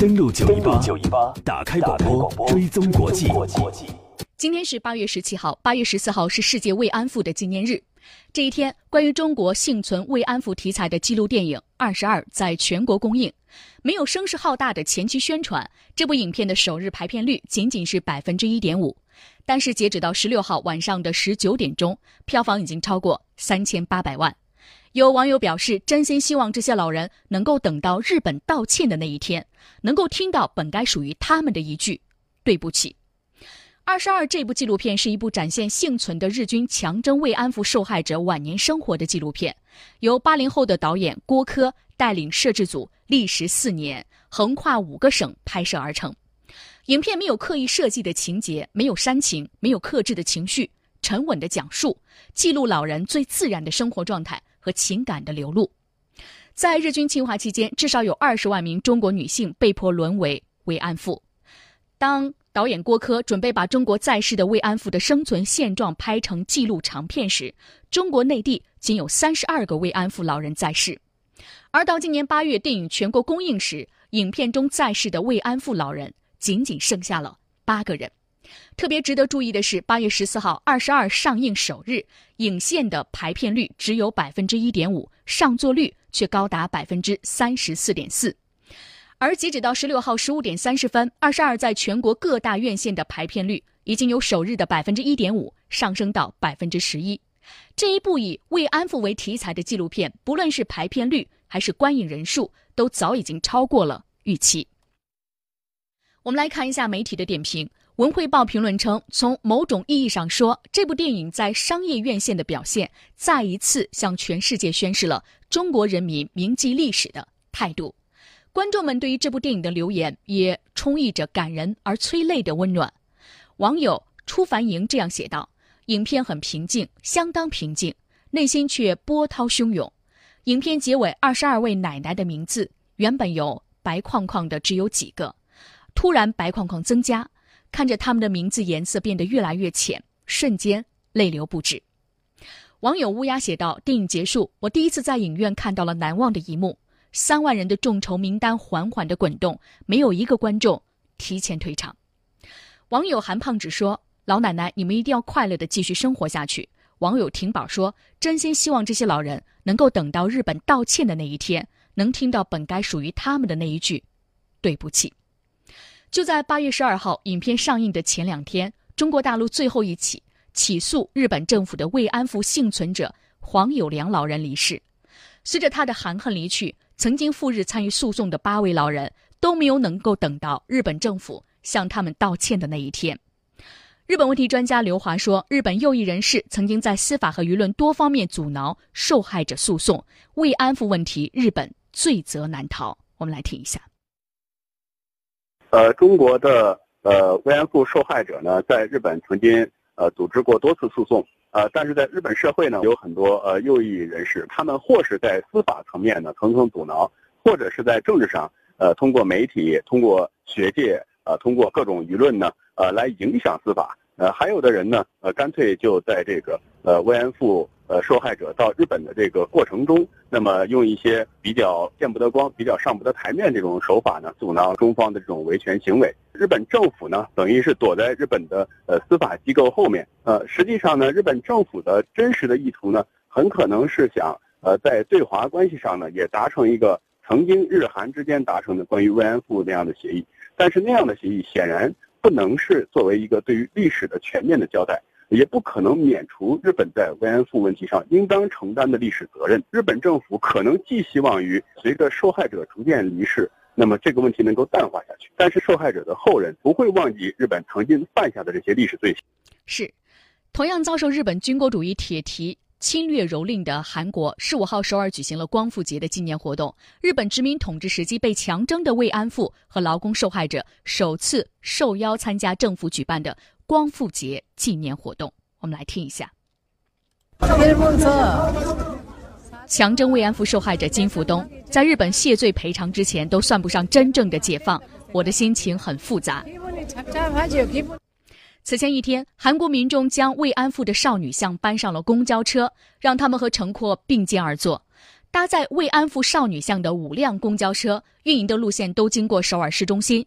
登录九一八九一八，打开广播，追踪国际。今天是八月十七号，八月十四号是世界慰安妇的纪念日。这一天，关于中国幸存慰安妇题材的纪录电影《二十二》在全国公映。没有声势浩大的前期宣传，这部影片的首日排片率仅仅是百分之一点五。但是截止到十六号晚上的十九点钟，票房已经超过三千八百万。有网友表示，真心希望这些老人能够等到日本道歉的那一天，能够听到本该属于他们的一句“对不起”。二十二这部纪录片是一部展现幸存的日军强征慰安妇受害者晚年生活的纪录片，由八零后的导演郭柯带领摄制组，历时四年，横跨五个省拍摄而成。影片没有刻意设计的情节，没有煽情，没有克制的情绪，沉稳的讲述，记录老人最自然的生活状态和情感的流露。在日军侵华期间，至少有二十万名中国女性被迫沦为慰安妇。当导演郭柯准备把中国在世的慰安妇的生存现状拍成纪录长片时，中国内地仅有三十二个慰安妇老人在世，而到今年八月电影全国公映时，影片中在世的慰安妇老人仅仅剩下了八个人。特别值得注意的是，八月十四号二十二上映首日，影线的排片率只有百分之一点五，上座率却高达百分之三十四点四。而截止到十六号十五点三十分，二十二在全国各大院线的排片率已经由首日的百分之一点五上升到百分之十一。这一部以慰安妇为题材的纪录片，不论是排片率还是观影人数，都早已经超过了预期。我们来看一下媒体的点评。文汇报评论称，从某种意义上说，这部电影在商业院线的表现，再一次向全世界宣示了中国人民铭记历史的态度。观众们对于这部电影的留言也充溢着感人而催泪的温暖。网友初凡莹这样写道：“影片很平静，相当平静，内心却波涛汹涌。影片结尾二十二位奶奶的名字原本有白框框的只有几个，突然白框框增加，看着他们的名字颜色变得越来越浅，瞬间泪流不止。”网友乌鸦写道：“电影结束，我第一次在影院看到了难忘的一幕。”三万人的众筹名单缓缓的滚动，没有一个观众提前退场。网友韩胖子说：“老奶奶，你们一定要快乐的继续生活下去。”网友婷宝说：“真心希望这些老人能够等到日本道歉的那一天，能听到本该属于他们的那一句‘对不起’。”就在八月十二号影片上映的前两天，中国大陆最后一起起诉日本政府的慰安妇幸存者黄友良老人离世。随着他的含恨离去。曾经赴日参与诉讼的八位老人都没有能够等到日本政府向他们道歉的那一天。日本问题专家刘华说：“日本右翼人士曾经在司法和舆论多方面阻挠受害者诉讼，慰安妇问题，日本罪责难逃。”我们来听一下。呃，中国的呃慰安妇受害者呢，在日本曾经呃组织过多次诉讼。呃，但是在日本社会呢，有很多呃右翼人士，他们或是在司法层面呢层层阻挠，或者是在政治上，呃，通过媒体、通过学界、呃，通过各种舆论呢，呃，来影响司法。呃，还有的人呢，呃，干脆就在这个呃慰安妇。呃，受害者到日本的这个过程中，那么用一些比较见不得光、比较上不得台面这种手法呢，阻挠中方的这种维权行为。日本政府呢，等于是躲在日本的呃司法机构后面。呃，实际上呢，日本政府的真实的意图呢，很可能是想呃在对华关系上呢，也达成一个曾经日韩之间达成的关于慰安妇那样的协议。但是那样的协议显然不能是作为一个对于历史的全面的交代。也不可能免除日本在慰安妇问题上应当承担的历史责任。日本政府可能寄希望于随着受害者逐渐离世，那么这个问题能够淡化下去。但是受害者的后人不会忘记日本曾经犯下的这些历史罪行。是，同样遭受日本军国主义铁蹄侵略蹂躏的韩国，十五号首尔举行了光复节的纪念活动。日本殖民统治时期被强征的慰安妇和劳工受害者首次受邀参加政府举办的。光复节纪念活动，我们来听一下。强征慰安妇受害者金福东在日本谢罪赔偿之前，都算不上真正的解放。我的心情很复杂。此前一天，韩国民众将慰安妇的少女像搬上了公交车，让他们和乘客并肩而坐。搭载慰安妇少女像的五辆公交车，运营的路线都经过首尔市中心，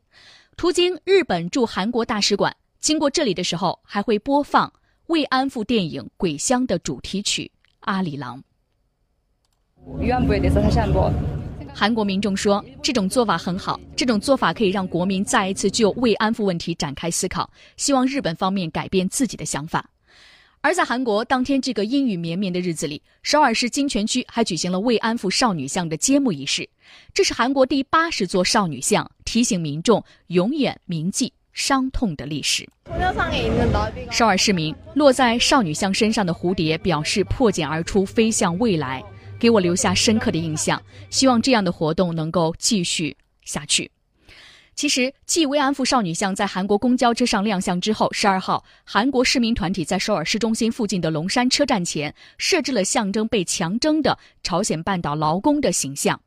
途经日本驻韩国大使馆。经过这里的时候，还会播放慰安妇电影《鬼乡》的主题曲《阿里郎》。韩国民众说，这种做法很好，这种做法可以让国民再一次就慰安妇问题展开思考，希望日本方面改变自己的想法。而在韩国当天这个阴雨绵绵的日子里，首尔市金泉区还举行了慰安妇少女像的揭幕仪式。这是韩国第八十座少女像，提醒民众永远铭记伤痛的历史。首尔市民落在少女像身上的蝴蝶表示破茧而出，飞向未来，给我留下深刻的印象。希望这样的活动能够继续下去。其实，继慰安妇少女像在韩国公交车上亮相之后，十二号，韩国市民团体在首尔市中心附近的龙山车站前设置了象征被强征的朝鲜半岛劳工的形象。